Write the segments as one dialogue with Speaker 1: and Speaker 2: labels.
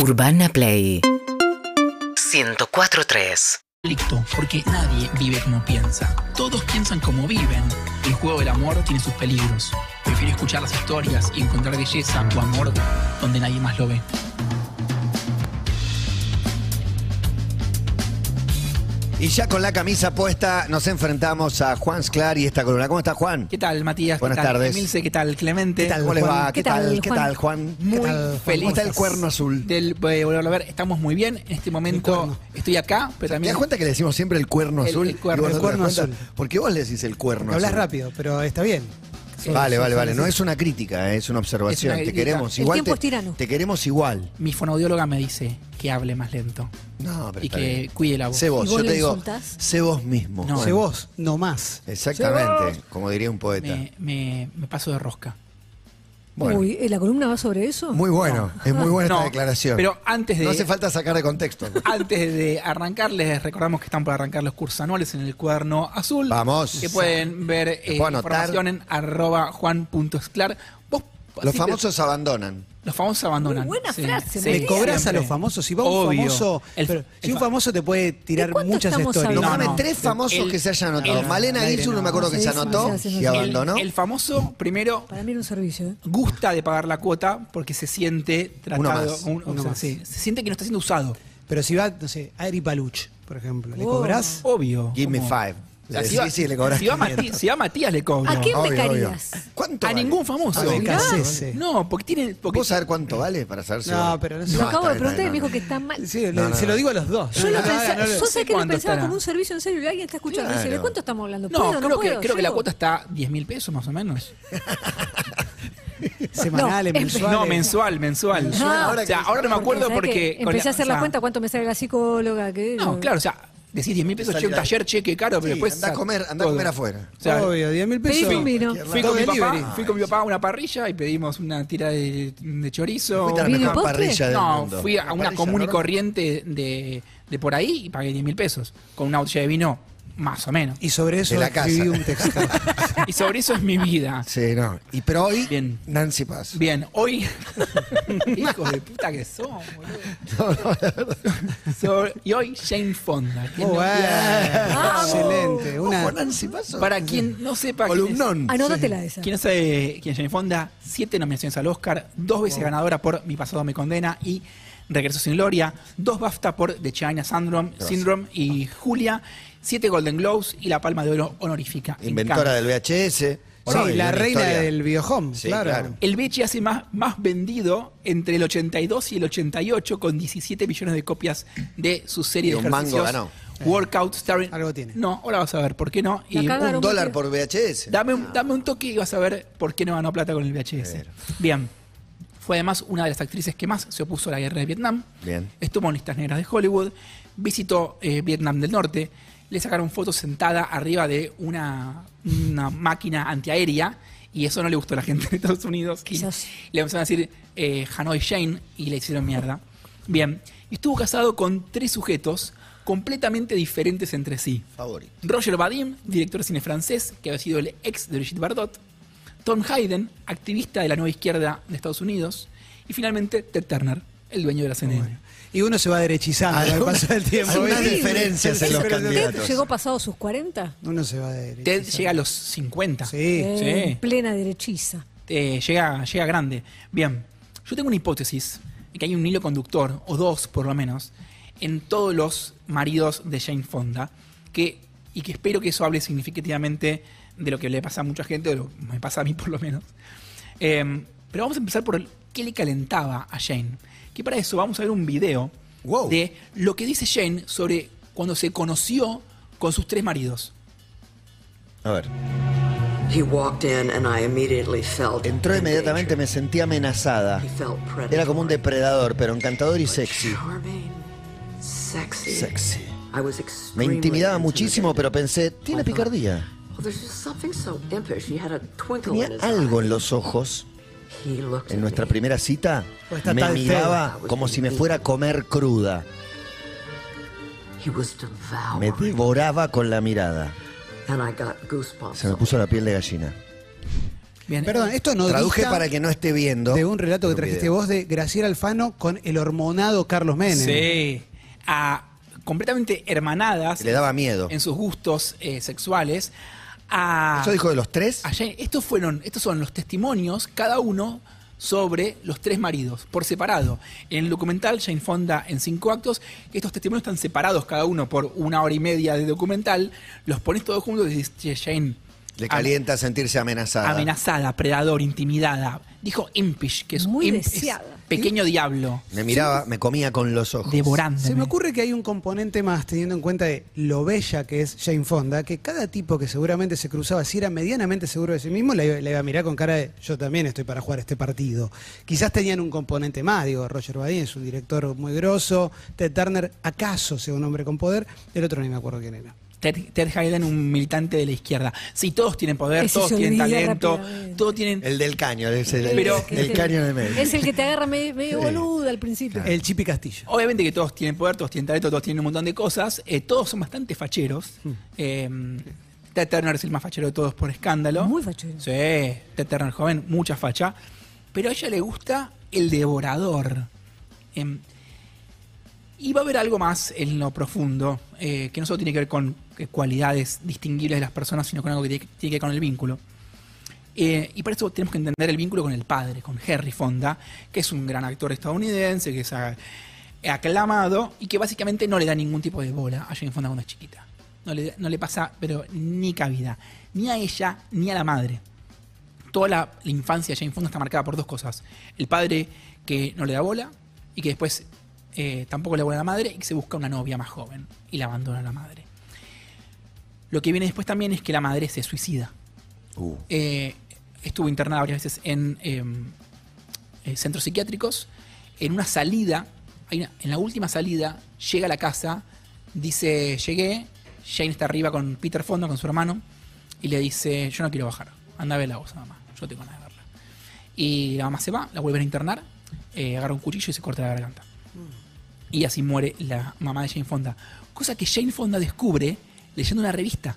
Speaker 1: Urbana Play 104.3
Speaker 2: conflicto, porque nadie vive como piensa. Todos piensan como viven. El juego del amor tiene sus peligros. Prefiero escuchar las historias y encontrar belleza o amor donde nadie más lo ve.
Speaker 3: Y ya con la camisa puesta nos enfrentamos a Juan Sclar y esta columna. ¿Cómo está Juan?
Speaker 2: ¿Qué tal, Matías?
Speaker 3: Buenas
Speaker 2: ¿Qué tal,
Speaker 3: tardes.
Speaker 2: Emilce? ¿Qué tal, Clemente?
Speaker 3: ¿Qué tal? ¿Cómo les
Speaker 4: Juan?
Speaker 3: va? ¿Qué,
Speaker 4: ¿Qué
Speaker 3: tal?
Speaker 4: tal,
Speaker 3: ¿Qué
Speaker 4: Juan?
Speaker 3: tal, Juan?
Speaker 2: Muy feliz.
Speaker 3: ¿Cómo está el cuerno azul?
Speaker 2: Del, de volverlo a ver, estamos muy bien. En este momento estoy acá, pero
Speaker 3: ¿Te
Speaker 2: también.
Speaker 3: das cuenta que le decimos siempre el cuerno
Speaker 2: El-
Speaker 3: azul?
Speaker 2: el cuerno,
Speaker 4: el
Speaker 3: te
Speaker 4: cuerno azul.
Speaker 3: ¿Por qué vos le decís el cuerno
Speaker 4: Hablas
Speaker 3: azul?
Speaker 4: rápido, pero está bien.
Speaker 3: Vale, vale, vale.
Speaker 4: sí,
Speaker 3: No es una crítica, es una observación.
Speaker 2: Es una
Speaker 3: te queremos
Speaker 2: El
Speaker 3: igual.
Speaker 5: tiempo
Speaker 3: te,
Speaker 5: es tirano.
Speaker 3: te queremos igual.
Speaker 2: Mi fonaudióloga me dice que hable más lento
Speaker 3: No, pero
Speaker 2: y
Speaker 3: está
Speaker 2: que
Speaker 3: bien.
Speaker 2: cuide la voz.
Speaker 3: Sé vos,
Speaker 5: ¿Y vos
Speaker 3: yo
Speaker 5: le
Speaker 3: te digo,
Speaker 5: insultás?
Speaker 3: sé vos mismo.
Speaker 2: No.
Speaker 4: Sé vos, no más.
Speaker 3: Exactamente, como diría un poeta.
Speaker 2: Me, me- me paso de rosca.
Speaker 3: Bueno.
Speaker 5: Uy, ¿eh, ¿la columna va sobre eso?
Speaker 3: Muy bueno, es muy buena
Speaker 2: No,
Speaker 3: esta declaración.
Speaker 2: pero antes de-
Speaker 3: No hace falta sacar de contexto.
Speaker 2: Antes de arrancar, les recordamos que están por arrancar los cursos anuales en el cuaderno azul.
Speaker 3: Vamos.
Speaker 2: Que pueden ver eh,
Speaker 3: puedo anotar.
Speaker 2: información en arroba juan.esclar. Vos,
Speaker 3: Los
Speaker 2: así
Speaker 3: famosos abandonan.
Speaker 2: Los famosos abandonan.
Speaker 5: Muy buena
Speaker 2: Sí,
Speaker 5: frase,
Speaker 2: sí,
Speaker 4: ¿Le cobras a los famosos? Si va un
Speaker 2: Obvio.
Speaker 4: famoso.
Speaker 2: El-
Speaker 4: pero
Speaker 2: el
Speaker 4: si un
Speaker 2: fa-
Speaker 4: famoso te puede tirar
Speaker 5: ¿De cuánto
Speaker 4: muchas
Speaker 5: estamos
Speaker 4: historias.
Speaker 5: hablando?
Speaker 3: Nombrame
Speaker 2: no.
Speaker 3: tres famosos
Speaker 2: El-
Speaker 3: que se hayan anotado.
Speaker 2: el-
Speaker 3: Malena
Speaker 4: al aire
Speaker 3: Isul, no me
Speaker 4: no.
Speaker 3: acuerdo que
Speaker 5: Sí,
Speaker 3: se
Speaker 5: sí,
Speaker 3: anotó
Speaker 5: sí, sí, sí,
Speaker 3: y
Speaker 5: sí.
Speaker 3: abandonó.
Speaker 2: El, el famoso, primero,
Speaker 5: Para mí era un servicio. ¿eh?
Speaker 2: gusta de pagar la cuota porque se siente tratado.
Speaker 3: Uno más,
Speaker 2: un- o
Speaker 4: uno
Speaker 2: sea,
Speaker 4: más.
Speaker 2: sí, se siente que no está siendo usado.
Speaker 4: Pero si va, no sé, Ari Paluch, por ejemplo, ¿le
Speaker 5: Oh.
Speaker 4: cobras?
Speaker 2: Obvio.
Speaker 3: Give me
Speaker 2: como-
Speaker 3: five. Le
Speaker 2: si va-
Speaker 3: sí, le cobras
Speaker 2: si va,
Speaker 3: 500.
Speaker 2: Mati- si va Matías, le cobro.
Speaker 5: ¿A quién
Speaker 3: Obvio,
Speaker 5: becarías?
Speaker 3: obvio. ¿Cuánto
Speaker 2: A
Speaker 3: vale?
Speaker 2: ningún famoso.
Speaker 4: A Becasese.
Speaker 2: No, porque tiene. Porque
Speaker 3: ¿Vos sabés cuánto vale para saber si
Speaker 4: No,
Speaker 3: vale?
Speaker 4: pero no sé.
Speaker 5: Lo
Speaker 3: No,
Speaker 5: acabo de preguntar y me dijo que está mal.
Speaker 4: Sí,
Speaker 3: No, no,
Speaker 4: se
Speaker 3: no.
Speaker 4: lo digo a los dos.
Speaker 5: Yo lo
Speaker 4: No, no,
Speaker 5: pensaba,
Speaker 4: no, no,
Speaker 5: yo
Speaker 2: sé
Speaker 5: que lo pensaba
Speaker 2: estará.
Speaker 5: como un servicio en serio y alguien está escuchando. y dice, ¿de
Speaker 3: Claro.
Speaker 5: cuánto estamos hablando?
Speaker 2: No,
Speaker 5: ¿Puedo,
Speaker 2: creo,
Speaker 5: puedo?
Speaker 2: que, creo que la cuota está 10 mil pesos más o menos.
Speaker 4: Semanales,
Speaker 5: No,
Speaker 4: mensuales.
Speaker 2: No, mensual, mensual.
Speaker 5: Ah,
Speaker 2: o sea, ahora no me acuerdo
Speaker 5: ¿sabés
Speaker 2: porque. con
Speaker 5: Empecé a hacer la cuenta cuánto me sale la psicóloga. Que
Speaker 2: No, claro, o sea, decís 10 mil pesos, che, un taller, cheque caro, pero después.
Speaker 3: andá a comer, andá a comer afuera.
Speaker 2: O sea,
Speaker 4: Obvio, 10 mil
Speaker 5: Pedí
Speaker 4: pesos.
Speaker 5: un vino.
Speaker 2: Fui con, mi papá, fui con mi papá a una parrilla y pedimos una tira de, de chorizo.
Speaker 3: Fuiste a la
Speaker 5: ¿Vino y
Speaker 3: mejor parrilla del
Speaker 2: No,
Speaker 3: mundo.
Speaker 2: fui a una
Speaker 3: parrilla,
Speaker 2: común y
Speaker 3: ¿no?
Speaker 2: corriente de, de por ahí y pagué 10 mil pesos. Con una botella de vino, más o menos.
Speaker 4: Y sobre eso
Speaker 3: De la casa.
Speaker 4: escribí un texto.
Speaker 2: Y sobre eso es mi vida.
Speaker 3: Sí, no. Y pero hoy,
Speaker 2: Bien.
Speaker 3: Nancy Paz.
Speaker 2: Bien, hoy. Hijo de puta que son, boludo. So- y hoy Jane Fonda.
Speaker 4: Muy
Speaker 2: no-
Speaker 4: bueno. Excelente. Una,
Speaker 3: Ojo, Nancy Paz.
Speaker 2: Para quien no sepa. quién es-
Speaker 3: Columnón.
Speaker 5: Anótatela esa.
Speaker 2: Quien no sabe quién es Jane Fonda, siete nominaciones al Oscar, dos veces ganadora por Mi pasado me condena y Regreso sin gloria, dos BAFTA por The China Syndrome, Syndrome y Julia, siete Golden Globes y la Palma de Oro honorífica. en
Speaker 3: Inventora del VHS.
Speaker 4: Sí, la reina
Speaker 3: historia.
Speaker 4: del biohome,
Speaker 3: Sí,
Speaker 4: claro.
Speaker 3: claro.
Speaker 2: El Bechi hace más, más vendido entre el 82 y el 88 con 17 millones de copias de su serie
Speaker 3: Y
Speaker 2: de
Speaker 3: un mango
Speaker 2: ejercicios.
Speaker 3: ganó.
Speaker 2: Workout Starring.
Speaker 4: Algo tiene.
Speaker 2: No, ahora vas a ver por qué no. Y.
Speaker 3: Un dólar por VHS.
Speaker 2: Dame un, dame un toque y vas a ver por qué no ganó plata con el VHS. Bien. Fue además una de las actrices que más se opuso a la guerra de Vietnam.
Speaker 3: Bien.
Speaker 2: Estuvo en listas negras de Hollywood. Visitó eh, Vietnam del Norte. Le sacaron fotos sentada arriba de una, una máquina antiaérea. Y eso no le gustó a la gente de Estados Unidos. Y
Speaker 5: Quizás.
Speaker 2: le empezaron a decir eh, Hanoi Jane y le hicieron mierda. Bien. Y estuvo casado con tres sujetos completamente diferentes entre sí.
Speaker 3: Favorito.
Speaker 2: Roger Vadim, director de cine francés, que había sido el ex de Brigitte Bardot. Tom Hayden, activista de la nueva izquierda de Estados Unidos. Y finalmente Ted Turner, el dueño de la CNN.
Speaker 4: Y uno se va derechizando el paso del tiempo.
Speaker 3: Diferencias en los candidatos.
Speaker 5: ¿Usted llegó pasado sus 40?
Speaker 4: Uno se va
Speaker 2: Ted
Speaker 4: derechizando.
Speaker 2: llega a los 50.
Speaker 4: Sí.
Speaker 5: Eh,
Speaker 2: Sí.
Speaker 5: Plena derechiza.
Speaker 2: Eh, llega, llega grande. Bien, yo tengo una hipótesis de que hay un hilo conductor, o dos por lo menos, en todos los maridos de Jane Fonda, que, y que espero que eso hable significativamente de lo que le pasa a mucha gente, o lo que me pasa a mí por lo menos. Eh, pero vamos a empezar por el, qué le calentaba a Jane. Que para eso vamos a ver un video
Speaker 3: Wow.
Speaker 2: de lo que dice Jane sobre cuando se conoció con sus tres maridos.
Speaker 3: A ver.
Speaker 6: He walked in and I immediately felt
Speaker 3: Entró
Speaker 6: in
Speaker 3: inmediatamente, me sentí amenazada.
Speaker 6: He felt predatory.
Speaker 3: Era como un depredador, pero encantador y sexy.
Speaker 6: Sexy.
Speaker 3: Sexy.
Speaker 6: I was
Speaker 3: Me
Speaker 6: extremely
Speaker 3: intimidaba muchísimo, pero pensé, tiene picardía. Tenía algo en los ojos. En nuestra
Speaker 6: me.
Speaker 3: primera cita,
Speaker 4: Pues está
Speaker 3: me miraba como si me fuera a comer cruda. Me devoraba con la mirada. Se me puso la piel de gallina.
Speaker 2: Bien,
Speaker 4: Perdón, esto no
Speaker 3: Traduje
Speaker 4: dista
Speaker 3: para que no esté viendo.
Speaker 4: de un relato que trajiste
Speaker 3: video.
Speaker 4: vos de Graciela Alfano con el hormonado Carlos Menem.
Speaker 2: Sí. A, completamente hermanadas
Speaker 3: Le daba miedo.
Speaker 2: en sus gustos eh, sexuales. A,
Speaker 3: ¿Eso dijo de los tres?
Speaker 2: a Jane- estos fueron, estos son los testimonios, cada uno sobre los tres maridos, por separado. En el documental Jane Fonda en cinco actos, estos testimonios están separados cada uno por una hora y media de documental, los pones todos juntos y dices, "Che, Jane.
Speaker 3: Le
Speaker 2: am-
Speaker 3: calienta sentirse amenazada.
Speaker 2: Amenazada, predador, intimidada. Dijo impish, que es,
Speaker 5: Muy
Speaker 2: imp- es pequeño diablo,
Speaker 3: Me miraba, me comía con los ojos.
Speaker 2: devorándome.
Speaker 4: Se me ocurre que hay un componente más, teniendo en cuenta de lo bella que es Jane Fonda, que cada tipo que seguramente se cruzaba, si era medianamente seguro de sí mismo, la iba a mirar con cara de yo también estoy para jugar este partido. Quizás tenían un componente más, digo, Roger Badin es un director muy grosso, Ted Turner acaso sea un hombre con poder, el otro ni me acuerdo quién era.
Speaker 2: Ted, Ted Hayden, un militante de la izquierda. Sí, todos tienen poder,
Speaker 5: Ese
Speaker 2: todos tienen talento, todos tienen...
Speaker 3: El del caño, es el,
Speaker 2: Pero-
Speaker 3: el caño de medio.
Speaker 5: Es el que te agarra medio, medio boludo al principio.
Speaker 4: El Chipi Castillo.
Speaker 2: Obviamente que todos tienen poder, todos tienen talento, todos tienen un montón de cosas. eh, todos son bastante facheros. Eh, Ted Turner es el más fachero de todos por escándalo.
Speaker 5: Muy fachero.
Speaker 2: Sí, Ted Turner joven, mucha facha. Pero a ella le gusta el devorador. Em, y va a haber algo más en lo profundo, eh, que no solo tiene que ver con eh, cualidades distinguibles de las personas, sino con algo que tiene, que ver con el vínculo. Eh, y para eso tenemos que entender el vínculo con el padre, con Henry Fonda, que es un gran actor estadounidense, que es ah, aclamado y que básicamente no le da ningún tipo de bola a Jane Fonda cuando es chiquita. No le, no le pasa, pero ni cabida, ni a ella ni a la madre. Toda la, la infancia de Jane Fonda está marcada por dos cosas. El padre que no le da bola y que después eh, tampoco le bola a la madre y se busca una novia más joven y la abandona a la madre. Lo que viene después también es que la madre se suicida.
Speaker 3: Uh,
Speaker 2: Eh, estuvo internada varias veces en eh, eh, centros psiquiátricos. En una salida, en la última salida, llega a la casa, dice, llegué, Jane está arriba con Peter Fonda, con su hermano, y le dice, yo no quiero bajar, anda a ver la voz, mamá, yo tengo ganas de verla. Y la mamá se va, la vuelven a internar, agarra un cuchillo y se corta la garganta. Y así muere la mamá de Jane Fonda. Cosa que Jane Fonda descubre leyendo una revista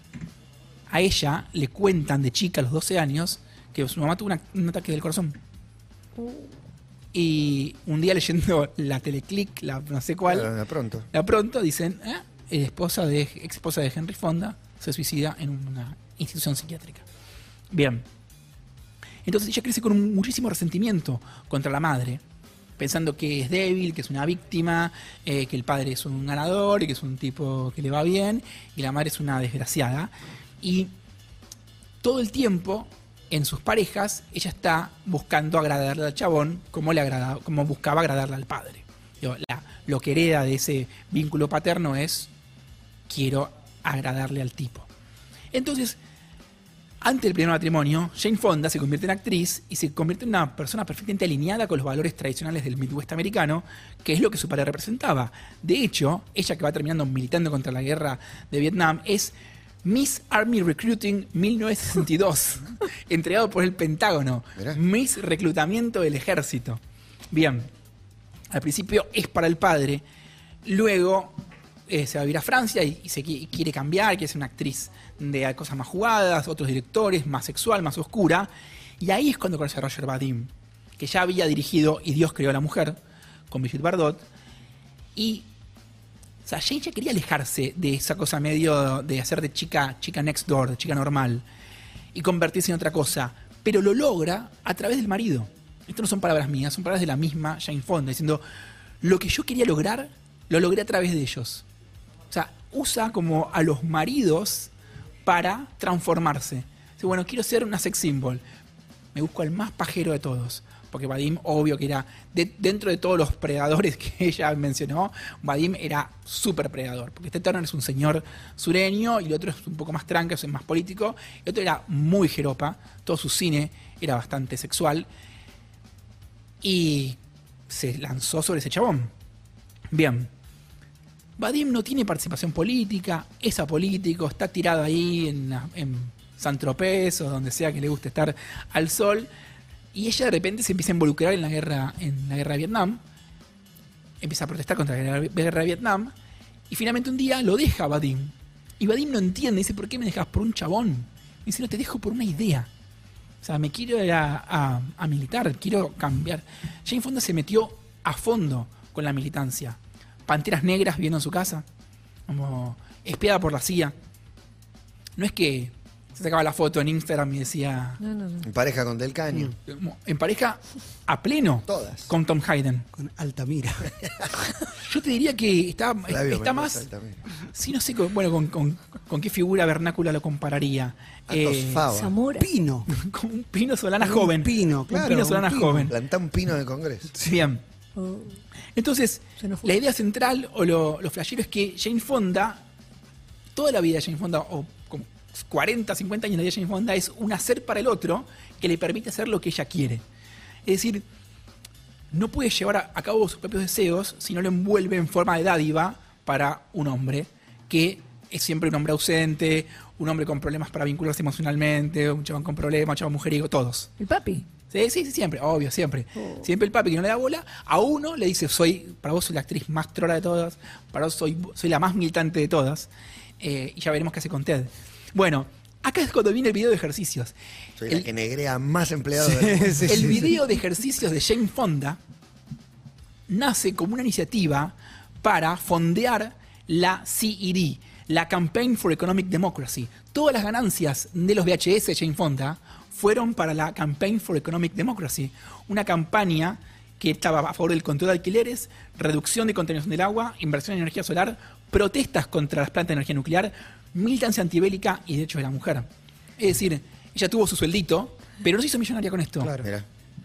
Speaker 2: a ella le cuentan de chica a los 12 años que su mamá tuvo una- un ataque del corazón. Y un día leyendo la teleclick, la no sé cuál,
Speaker 3: de pronto.
Speaker 2: la pronto dicen, ¿eh? la esposa de, ex esposa de Henry Fonda se suicida en una institución psiquiátrica. Bien. Entonces ella crece con un muchísimo resentimiento contra la madre, pensando que es débil, que es una víctima, eh, que el padre es un ganador y que es un tipo que le va bien, y la madre es una desgraciada. Y todo el tiempo en sus parejas ella está buscando agradarle al chabón como, le agrada, como buscaba agradarle al padre. La- lo que hereda de ese vínculo paterno es quiero agradarle al tipo. Entonces, ante el primer matrimonio, Jane Fonda se convierte en actriz y se convierte en una persona perfectamente alineada con los valores tradicionales del Midwest americano, que es lo que su padre representaba. De hecho, ella que va terminando militando contra la guerra de Vietnam es Miss Army Recruiting 1962, entregado por el Pentágono.
Speaker 3: Mirá.
Speaker 2: Miss Reclutamiento del Ejército. Bien, al principio es para el padre, luego eh, se va a vivir a Francia y, se qui- quiere cambiar, quiere ser una actriz de cosas más jugadas, otros directores, más sexual, más oscura. Y ahí es cuando conoce a Roger Vadim, que ya había dirigido Y Dios creó a la mujer, con Brigitte Bardot. Y o sea, Jane ya quería alejarse de esa cosa medio de hacer de chica, chica next door, de chica normal, y convertirse en otra cosa. Pero lo logra a través del marido. Esto no son palabras mías, son palabras de la misma Jane Fonda, diciendo, lo que yo quería lograr, lo logré a través de ellos. O sea, usa como a los maridos para transformarse. Dice, bueno, quiero ser una sex symbol. Me busco al más pajero de todos. Porque Vadim, obvio que era, de- dentro de todos los predadores que ella mencionó, Vadim era súper predador. Porque este Turner es un señor sureño y el otro es un poco más tranca, es más político. El otro era muy jeropa, todo su cine era bastante sexual. Y se lanzó sobre ese chabón. Bien. Vadim no tiene participación política, es apolítico, está tirado ahí en, en San Tropez o donde sea que le guste estar al sol. Y ella de repente se empieza a involucrar en la guerra, en la guerra de Vietnam. Empieza a protestar contra la guerra, de Vietnam. Y finalmente un día lo deja Vadim. Y Vadim no entiende, dice, ¿por qué me dejas por un chabón? Dice, no, te dejo por una idea. O sea, me quiero ir a- a militar, quiero cambiar. Jane Fonda se metió a fondo con la militancia. Panteras negras viviendo en su casa, como espiada por la CIA. No es que se sacaba la foto en Instagram y decía
Speaker 5: No, no, no.
Speaker 3: En pareja con Del Caño.
Speaker 2: como en pareja a pleno
Speaker 3: Todas.
Speaker 2: con Tom Hayden.
Speaker 4: Con Altamira.
Speaker 2: Yo te diría que está,
Speaker 3: Flavio
Speaker 2: está más. Sí, no sé, con- bueno, con, con- con qué figura vernácula lo compararía. Eh.
Speaker 5: Zamora.
Speaker 4: Pino.
Speaker 2: con un pino solana
Speaker 4: Un
Speaker 2: joven.
Speaker 4: pino, claro,
Speaker 2: Un pino
Speaker 4: un
Speaker 2: solana
Speaker 4: pino.
Speaker 2: joven.
Speaker 3: Plantá un pino en el Congreso.
Speaker 2: Bien.
Speaker 5: Oh,
Speaker 2: Entonces, la idea central o lo, lo flashero es que Jane Fonda, toda la vida de Jane Fonda, o como 40, 50 años de Jane Fonda, es un hacer para el otro que le permite hacer lo que ella quiere. Es decir, no puede llevar a, a cabo sus propios deseos si no lo envuelve en forma de dádiva para un hombre que es siempre un hombre ausente, un hombre con problemas para vincularse emocionalmente, un chabón con problemas, un chabón mujeriego, todos.
Speaker 5: El papi.
Speaker 2: Sí, sí, sí, siempre, obvio, siempre.
Speaker 5: Oh.
Speaker 2: Siempre el papi que no le da bola, a uno le dice, soy, para vos soy la actriz más trola de todas, para vos soy, soy la más militante de todas, eh, y ya veremos qué hace con Ted. Bueno, acá es cuando viene el video de ejercicios.
Speaker 3: Soy
Speaker 2: el,
Speaker 3: la que negrea más empleados.
Speaker 4: Sí,
Speaker 2: el
Speaker 4: sí, sí.
Speaker 2: video de ejercicios de Jane Fonda nace como una iniciativa para fondear la CED, la Campaign for Economic Democracy. Todas las ganancias de los VHS de Jane Fonda fueron para la Campaign for Economic Democracy, una campaña que estaba a favor del control de alquileres, reducción de contaminación del agua, inversión en energía solar, protestas contra las plantas de energía nuclear, militancia antibélica y derechos de la mujer. Es decir, ella tuvo su sueldito, pero no se hizo millonaria con esto.
Speaker 4: Claro.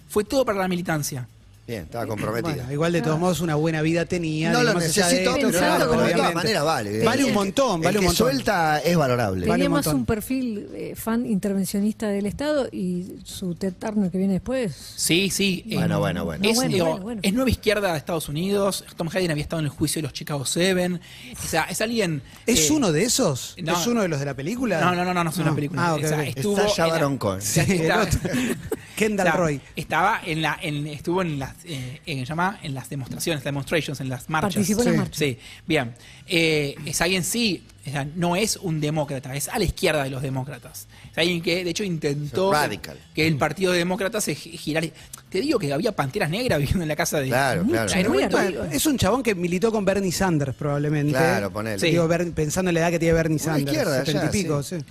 Speaker 2: Fue todo para la militancia.
Speaker 3: Bien, estaba comprometida.
Speaker 4: Bueno, igual de todos modos una buena vida tenía.
Speaker 3: no lo
Speaker 4: de
Speaker 3: necesito,
Speaker 4: esto,
Speaker 3: pero, claro, de todas maneras vale.
Speaker 4: Vale un montón, vale
Speaker 3: el
Speaker 4: un montón.
Speaker 3: suelta es valorable.
Speaker 4: Vale
Speaker 5: Tenía
Speaker 4: un
Speaker 5: un perfil eh, fan intervencionista del Estado y su Ted Turner que viene después.
Speaker 2: Sí, sí. eh,
Speaker 3: Bueno, bueno, bueno.
Speaker 2: Es,
Speaker 5: No, bueno,
Speaker 2: digo,
Speaker 5: bueno, bueno.
Speaker 2: es nueva izquierda de Estados Unidos. Tom Hayden había estado en el juicio de los Chicago Seven. O sea, es alguien.
Speaker 4: ¿Es
Speaker 2: eh,
Speaker 4: uno de esos?
Speaker 2: no.
Speaker 4: ¿Es uno de los de la película?
Speaker 2: No, no, no, no, no es una película.
Speaker 4: Ah, ok,
Speaker 2: O sea,
Speaker 4: ok.
Speaker 2: estuvo
Speaker 3: Está Cohen.
Speaker 4: Kendall
Speaker 2: o sea,
Speaker 4: Roy.
Speaker 2: Estaba en la, en, estuvo en las, eh, en, se llama, en las demostraciones, demonstrations, en las marchas.
Speaker 5: Participó en las
Speaker 4: Sí.
Speaker 5: marchas.
Speaker 2: Sí, bien. Eh, es alguien sí, o sea, no es un demócrata, es a la izquierda de los demócratas. Es alguien que, de hecho, intentó
Speaker 3: radical.
Speaker 2: que el partido demócrata se gi- girara. Te digo que había panteras negras viviendo en la casa de.
Speaker 3: Claro, claro.
Speaker 2: En un
Speaker 5: Muy
Speaker 2: momento-
Speaker 5: arriba.
Speaker 4: Es un chabón que militó con Bernie Sanders, probablemente.
Speaker 3: Claro, ponele.
Speaker 2: Sí.
Speaker 4: Digo, pensando en la edad que tiene Bernie
Speaker 3: Una
Speaker 4: Sanders.
Speaker 3: izquierda,
Speaker 4: 70 y
Speaker 3: ya,
Speaker 4: pico,
Speaker 3: sí.
Speaker 4: sí.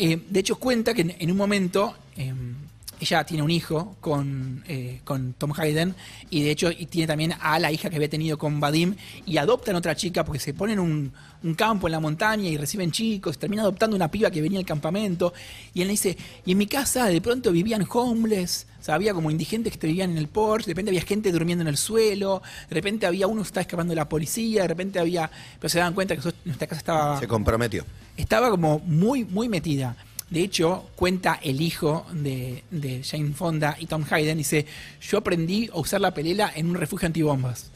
Speaker 2: Eh, de hecho, cuenta que en, en un momento eh, ella tiene un hijo con, eh, con Tom Hayden y de hecho y tiene también a la hija que había tenido con Vadim y adoptan otra chica porque se ponen un, un campo en la montaña y reciben chicos, termina adoptando una piba que venía al campamento y él le dice, y en mi casa de pronto vivían homeless, o sea, había como indigentes que vivían en el porche, de repente había gente durmiendo en el suelo, de repente había uno que estaba escapando de la policía, de repente había, pero se daban cuenta que nuestra casa estaba
Speaker 3: Se comprometió.
Speaker 2: estaba como muy, muy metida. De hecho, cuenta el hijo de, de Jane Fonda y Tom Hayden, dice, yo aprendí a usar la pelela en un refugio antibombas.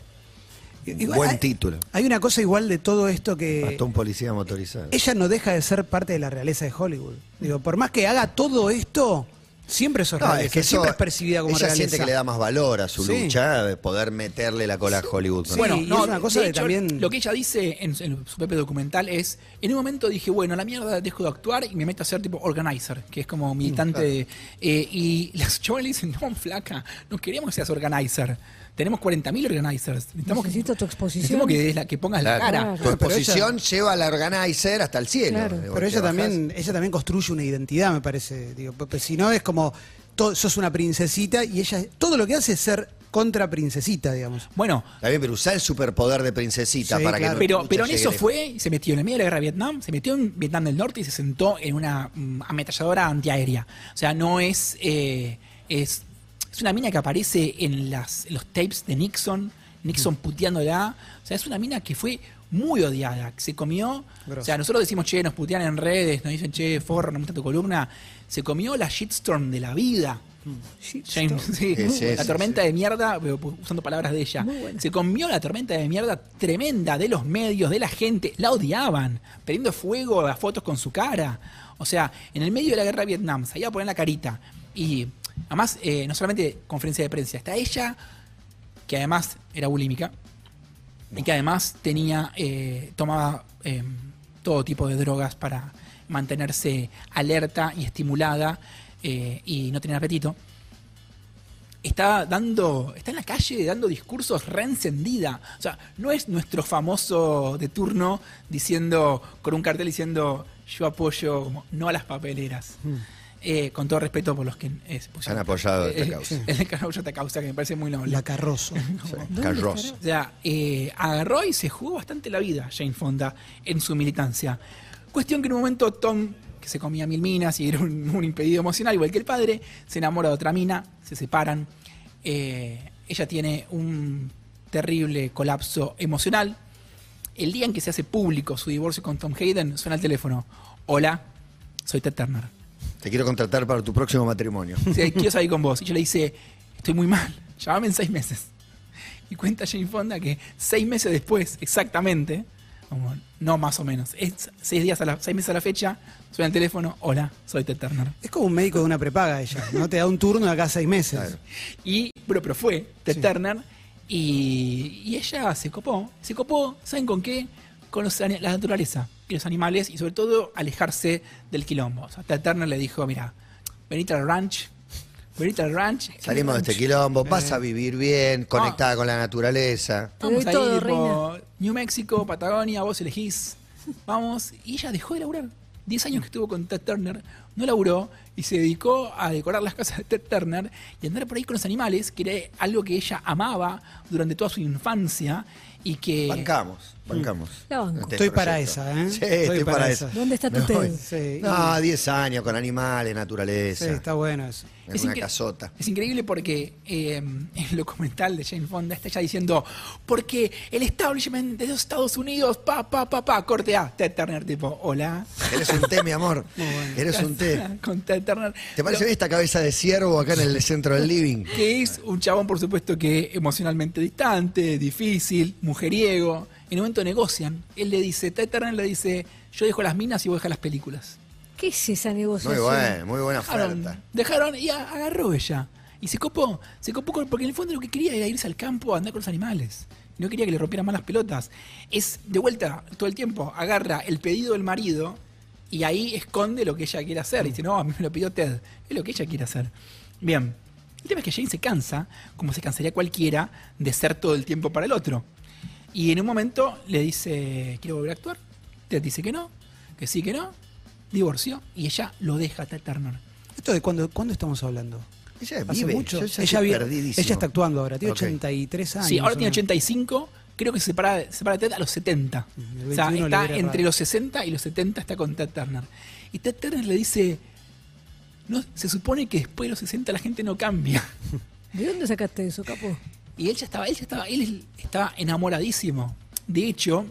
Speaker 4: Igual
Speaker 3: Buen
Speaker 4: hay-
Speaker 3: título.
Speaker 4: Hay una cosa igual de todo esto que.
Speaker 3: Hasta un policía motorizado.
Speaker 4: ella no deja de ser parte de la realeza de Hollywood. Digo, por más que haga todo esto, siempre
Speaker 3: No,
Speaker 4: realeza,
Speaker 3: es que eso,
Speaker 4: siempre es percibida como
Speaker 3: ella
Speaker 4: realeza.
Speaker 3: siente que le da más valor a su
Speaker 4: Sí.
Speaker 3: lucha de poder meterle la cola a Hollywood.
Speaker 4: Sí, y es una cosa de
Speaker 2: hecho,
Speaker 4: también-
Speaker 2: Lo que ella dice en, su- en su propio documental es, en un momento dije, bueno, la mierda dejo de actuar y me meto a ser tipo organizer, que es como militante.
Speaker 3: claro.
Speaker 2: de- eh, y las chavales le dicen, no, flaca, no queremos que seas organizer. Tenemos 40.000 organizers. Necesitamos
Speaker 5: Necesito tu exposición.
Speaker 2: Necesitamos que, la- que pongas la cara.
Speaker 5: Claro.
Speaker 3: Tu
Speaker 4: Pero ella-
Speaker 3: exposición lleva a la organizer hasta el cielo.
Speaker 5: Claro.
Speaker 4: Pero ella
Speaker 3: bajás.
Speaker 4: también, ella también construye una identidad, me parece. Digo, porque si no es como to- sos una princesita y ella todo lo que hace es ser contra princesita, digamos.
Speaker 2: Bueno,
Speaker 3: Está bien, pero usar el superpoder de princesita
Speaker 4: Sí,
Speaker 3: para
Speaker 4: claro.
Speaker 3: que
Speaker 2: Pero, en eso
Speaker 3: lejos.
Speaker 2: fue, y se metió en el medio de la guerra de Vietnam, se metió en Vietnam del Norte y se sentó en una mm, ametralladora antiaérea. O sea, no es, eh, es. Es una mina que aparece en, las, los tapes de Nixon, Nixon puteándola. O sea, es una mina que fue muy odiada, que se comió. O sea, nosotros decimos, che, nos putean en redes, nos dicen, che, forro, no me gusta tu columna. Se comió la shitstorm de la vida. Jane- sí,
Speaker 3: Sí,
Speaker 2: la
Speaker 3: sí,
Speaker 2: tormenta de mierda, pero usando palabras de ella. Se comió la tormenta de mierda tremenda de los medios, de la gente. La odiaban, prendiendo fuego a fotos con su cara. O sea, en el medio de la guerra de Vietnam, se iba a poner la carita. Y además, eh, no solamente conferencia de prensa, está ella, que además era bulímica, y que además tenía, eh, tomaba eh, todo tipo de drogas para mantenerse alerta y estimulada. eh, y no tenían apetito, está dando, está en la calle dando discursos reencendida. O sea, no es nuestro famoso de turno diciendo, con un cartel diciendo yo apoyo no a las papeleras. Eh, con todo respeto por los que eh, se pusieron-
Speaker 3: Han apoyado esta
Speaker 2: eh,
Speaker 3: causa.
Speaker 2: El apoyado esta causa, que me parece muy noble.
Speaker 4: La Carrozo.
Speaker 5: ¿Dónde
Speaker 3: Carros.
Speaker 5: estará?
Speaker 2: O sea, eh, agarró y se jugó bastante la vida Jane Fonda en su militancia. Cuestión que en un momento Tom, que se comía mil minas y era un, un impedido emocional, igual que el padre, se enamora de otra mina, se separan. Eh, ella tiene un terrible colapso emocional. El día en que se hace público su divorcio con Tom Hayden, suena el teléfono. Hola, soy Ted Turner.
Speaker 3: Te quiero contratar para tu próximo matrimonio.
Speaker 2: Quiero salir con vos. Y yo le dice, estoy muy mal, llámame en seis meses. Y cuenta Jane Fonda que seis meses después, exactamente, como, no más o menos, es seis, días a la, seis meses a la fecha, suena el teléfono, hola, soy Ted Turner.
Speaker 4: Es como un médico de una prepaga ella, ¿no? Te da un turno de acá seis meses.
Speaker 3: Claro.
Speaker 2: Y, pero, pero fue Ted
Speaker 4: Sí.
Speaker 2: Turner y, y ella se copó. Se copó, ¿saben con qué? Con los la naturaleza y los animales y sobre todo alejarse del quilombo. O sea, Ted Turner le dijo, mira, venite al ranch, venite al ranch.
Speaker 3: Salimos de este quilombo, vas a vivir bien, conectada con la naturaleza.
Speaker 2: Vamos ahí,
Speaker 5: todo,
Speaker 2: tipo, New Mexico, Patagonia, vos elegís. Vamos. Y ella dejó de laburar. Diez años que estuvo con Ted Turner, no laburó y se dedicó a decorar las casas de Ted Turner y andar por ahí con los animales, que era algo que ella amaba durante toda su infancia y que...
Speaker 3: Bancamos, bancamos.
Speaker 5: La banco.
Speaker 4: Estoy para esa, ¿eh?
Speaker 3: Sí, estoy, para, esa.
Speaker 5: ¿Dónde está tu
Speaker 3: Me voy.
Speaker 4: Sí.
Speaker 3: No, 10 años con animales,
Speaker 4: Sí,
Speaker 3: naturaleza.
Speaker 4: está bueno eso.
Speaker 3: en
Speaker 2: Es
Speaker 3: una casota.
Speaker 2: Es increíble porque eh, en el documental de Jane Fonda está ya diciendo, porque el establishment de los Estados Unidos, pa, pa, pa, pa, corte A, Ted Turner, tipo, hola.
Speaker 3: Eres un té, mi amor. Eres un té.
Speaker 2: Con Ted Turner.
Speaker 3: ¿Te parece bien esta cabeza de ciervo acá en el centro del living?
Speaker 2: que es un chabón, por supuesto, que emocionalmente distante, difícil, mujeriego. En un momento negocian. Él le dice, Ted Turner le dice, yo dejo las minas y vos dejas las películas.
Speaker 5: ¿Qué es esa
Speaker 3: Muy
Speaker 5: negociación?
Speaker 3: buena, muy buena
Speaker 2: Dejaron,
Speaker 3: oferta.
Speaker 2: dejaron y a- agarró ella. Y se copó. Se copó con- porque en el fondo lo que quería era irse al campo a andar con los animales. No quería que le rompieran más las pelotas. Es de vuelta todo el tiempo. Agarra el pedido del marido y ahí esconde lo que ella quiere hacer. Dice, no, a mí me lo pidió Ted. Es lo que ella quiere hacer. Bien. El tema es que Jane se cansa, como se cansaría cualquiera, de ser todo el tiempo para el otro. Y en un momento le dice, quiero volver a actuar. Ted dice que no, que sí, que no. Divorció y ella lo deja a Ted Turner.
Speaker 4: ¿Esto de cuándo, cuándo estamos hablando?
Speaker 3: Ella
Speaker 4: Hace
Speaker 3: vive.
Speaker 4: mucho.
Speaker 3: Yo ya
Speaker 4: ella, está actuando ahora, tiene
Speaker 3: Ok.
Speaker 4: 83 años.
Speaker 2: Sí, ahora tiene
Speaker 4: menos.
Speaker 2: 85. Creo que se separa, se separa de Ted a los 70.
Speaker 4: Mm,
Speaker 2: o sea,
Speaker 4: 21 le
Speaker 2: está entre
Speaker 4: raro.
Speaker 2: los 60 y los 70 está con Ted Turner. Y Ted Turner le dice, no, se supone que después de los 60 la gente no cambia.
Speaker 5: ¿De dónde sacaste eso, capo?
Speaker 2: Y él ya estaba, él ya estaba, él estaba enamoradísimo. De hecho,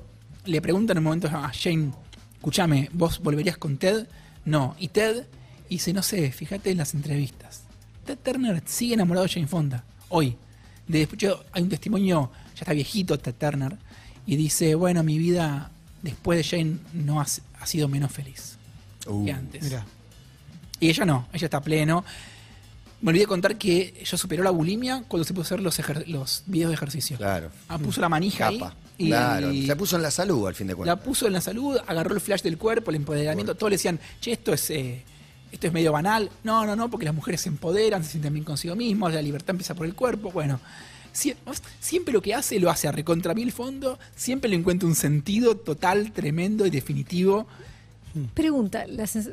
Speaker 2: le preguntan en un momento a Jane, escúchame, ¿vos volverías con Ted? No. Y Ted dice, no sé, fíjate en las entrevistas. Ted Turner sigue enamorado de Jane Fonda, hoy. De hecho, hay un testimonio, ya está viejito Ted Turner, y dice, bueno, mi vida después de Jane no ha, ha sido menos feliz
Speaker 3: Uh,
Speaker 2: que antes.
Speaker 4: Mirá.
Speaker 2: Y ella no, ella está pleno. Me olvidé contar que ella superó la bulimia cuando se puso a hacer los, ejer- los videos de ejercicio.
Speaker 3: Claro.
Speaker 2: Ah, puso la manija
Speaker 3: Capa.
Speaker 2: ahí y
Speaker 3: Claro. Se puso en la salud al fin de
Speaker 2: la
Speaker 3: cuentas.
Speaker 2: puso en la salud, agarró el flash del cuerpo, el empoderamiento. Todos le decían, che, esto es, eh, esto es medio banal. No, no, no, porque las mujeres se empoderan, se sienten bien consigo mismos, la libertad empieza por el cuerpo. Bueno, sie- siempre lo que hace lo hace a recontra mil fondo, siempre le encuentra un sentido total, tremendo y definitivo.
Speaker 5: Pregunta, la, sens-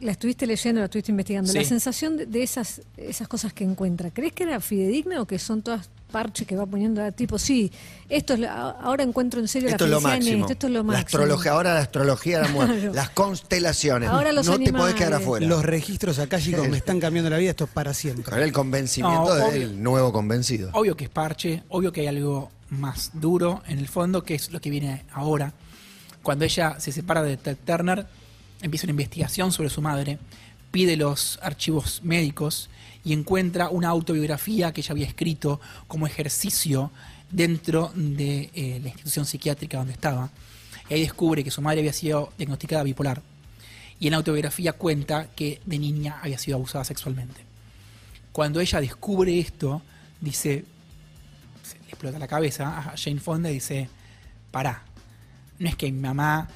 Speaker 5: la estuviste leyendo, la estuviste investigando.
Speaker 2: Sí.
Speaker 5: La sensación de, de esas, esas cosas que encuentra, ¿crees que era fidedigna o que son todas parches que va poniendo a tipo, sí, esto es la- ahora encuentro en serio
Speaker 3: Esto es
Speaker 5: la
Speaker 3: lo
Speaker 5: en
Speaker 3: máximo.
Speaker 5: esto, esto es lo
Speaker 3: La
Speaker 5: máximo.
Speaker 3: astrología, ahora la astrología era muerte.
Speaker 5: Claro.
Speaker 3: Las constelaciones.
Speaker 5: Ahora los
Speaker 3: no te podés quedar afuera.
Speaker 4: Los registros acá, chicos, me están cambiando la vida, esto es para siempre.
Speaker 3: Con el convencimiento
Speaker 2: No,
Speaker 3: del
Speaker 2: obvio.
Speaker 3: nuevo convencido.
Speaker 2: Obvio que es parche, obvio que hay algo más duro en el fondo, que es lo que viene ahora. Cuando ella se separa de Ted Turner, empieza una investigación sobre su madre, pide los archivos médicos y encuentra una autobiografía que ella había escrito como ejercicio dentro de eh, la institución psiquiátrica donde estaba. Y ahí descubre que su madre había sido diagnosticada bipolar. Y en la autobiografía cuenta que de niña había sido abusada sexualmente. Cuando ella descubre esto, dice, se le explota la cabeza a Jane Fonda y dice, pará, no es que mi mamá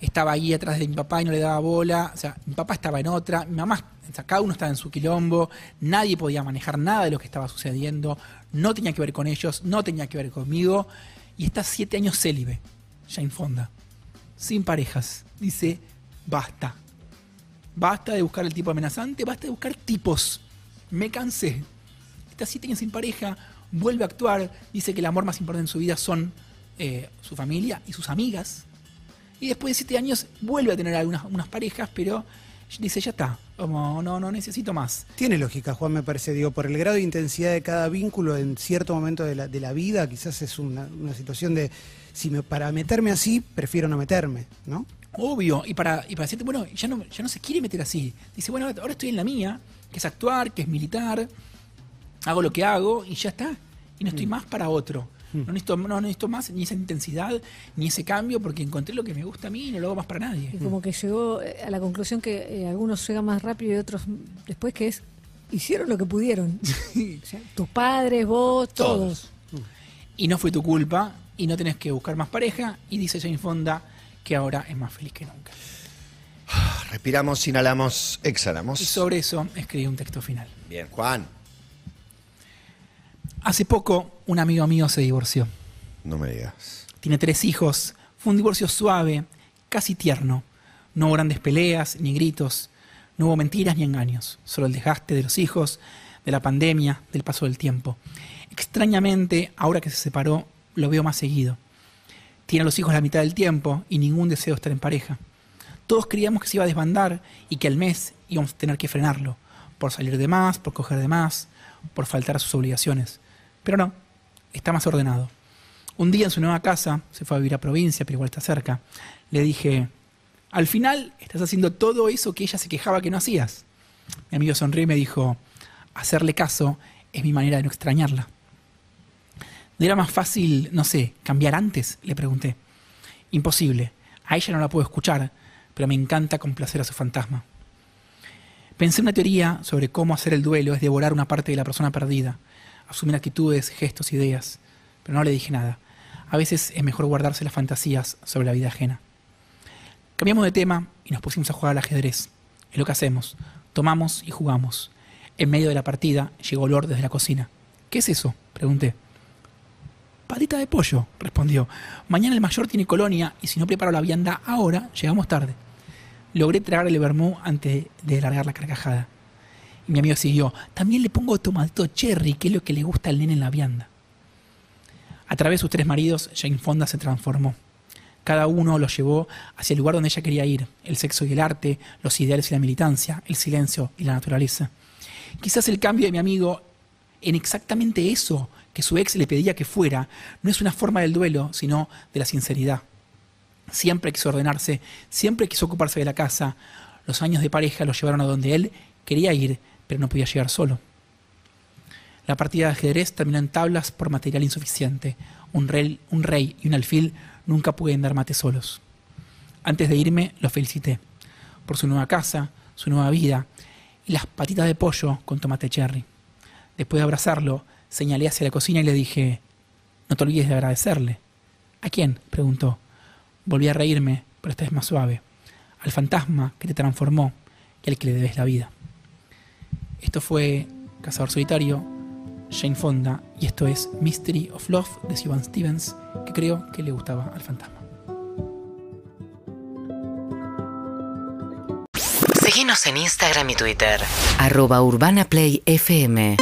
Speaker 2: estaba ahí atrás de mi papá y no le daba bola, o sea, mi papá estaba en otra, mi mamá o sea, cada uno estaba en su quilombo, nadie podía manejar nada de lo que estaba sucediendo, no tenía que ver con ellos, no tenía que ver conmigo, y está siete años célibe, Jane Fonda, sin parejas. Dice, basta. Basta de buscar el tipo amenazante, basta de buscar tipos. Me cansé. Está siete años sin pareja, vuelve a actuar, dice que el amor más importante en su vida son eh, su familia y sus amigas. Y después de siete años vuelve a tener algunas unas parejas, pero dice, ya está, como no, no necesito más.
Speaker 4: Tiene lógica, Juan, me parece, digo, por el grado de intensidad de cada vínculo en cierto momento de la, de la vida, quizás es una, una situación de, si me, para meterme así, prefiero no meterme, ¿no?
Speaker 2: Obvio, y para, y para decirte, bueno, ya no, ya no se quiere meter así. Dice, bueno, ahora estoy en la mía, que es actuar, que es militar, hago lo que hago y ya está. Y no estoy más para otro. No necesito, no necesito más ni esa intensidad, ni ese cambio, porque encontré lo que me gusta a mí y no lo hago más para nadie.
Speaker 5: Y como que llegó eh, a la conclusión que eh, algunos llegan más rápido y otros después, que es, hicieron lo que pudieron. O sea, tus padres, vos, todos.
Speaker 2: Y no fue tu culpa, y no tenés que buscar más pareja, y dice Jane Fonda que ahora es más feliz que nunca.
Speaker 3: Respiramos, inhalamos, exhalamos.
Speaker 2: Y sobre eso escribí un texto final.
Speaker 3: Bien, Juan.
Speaker 2: Hace poco, un amigo mío se divorció.
Speaker 3: No me digas.
Speaker 2: Tiene tres hijos. Fue un divorcio suave, casi tierno. No hubo grandes peleas ni gritos. No hubo mentiras ni engaños. Solo el desgaste de los hijos, de la pandemia, del paso del tiempo. Extrañamente, ahora que se separó, lo veo más seguido. Tiene a los hijos la mitad del tiempo y ningún deseo de estar en pareja. Todos creíamos que se iba a desbandar y que al mes íbamos a tener que frenarlo. Por salir de más, por coger de más, por faltar a sus obligaciones. Pero no, está más ordenado. Un día en su nueva casa, se fue a vivir a provincia, pero igual está cerca, le dije, al final estás haciendo todo eso que ella se quejaba que no hacías. Mi amigo sonrió y me dijo, hacerle caso es mi manera de no extrañarla. ¿No era más fácil, no sé, cambiar antes? Le pregunté. Imposible. A ella no la puedo escuchar, pero me encanta complacer a su fantasma. Pensé en una teoría sobre cómo hacer el duelo es devorar una parte de la persona perdida, asumir actitudes, gestos, ideas, pero no le dije nada. A veces es mejor guardarse las fantasías sobre la vida ajena. Cambiamos de tema y nos pusimos a jugar al ajedrez. Es lo que hacemos. Tomamos y jugamos. En medio de la partida llegó olor desde la cocina. ¿Qué es eso? pregunté. Patita de pollo, respondió. Mañana el mayor tiene colonia y si no preparo la vianda ahora, llegamos tarde. Logré tragar el vermú antes de largar la carcajada. Mi amigo siguió. También le pongo tomatito cherry, que es lo que le gusta al nene en la vianda. A través de sus tres maridos, Jane Fonda se transformó. Cada uno lo llevó hacia el lugar donde ella quería ir, el sexo y el arte, los ideales y la militancia, el silencio y la naturaleza. Quizás el cambio de mi amigo en exactamente eso que su ex le pedía que fuera no es una forma del duelo, sino de la sinceridad. Siempre quiso ordenarse, siempre quiso ocuparse de la casa. Los años de pareja lo llevaron a donde él quería ir, pero no podía llegar solo. La partida de ajedrez terminó en tablas por material insuficiente. Un rey, un rey y un alfil nunca pueden dar mate solos. Antes de irme, lo felicité por su nueva casa, su nueva vida y las patitas de pollo con tomate cherry. Después de abrazarlo, señalé hacia la cocina y le dije, no te olvides de agradecerle. ¿A quién? preguntó. Volví a reírme, pero esta vez más suave. Al fantasma que te transformó y al que le debes la vida. Esto fue Cazador Solitario, Jane Fonda, y esto es Mystery of Love de Siobhan Stevens, que creo que le gustaba al fantasma.
Speaker 1: Síguenos en Instagram y Twitter. Arroba Urbana Play FM.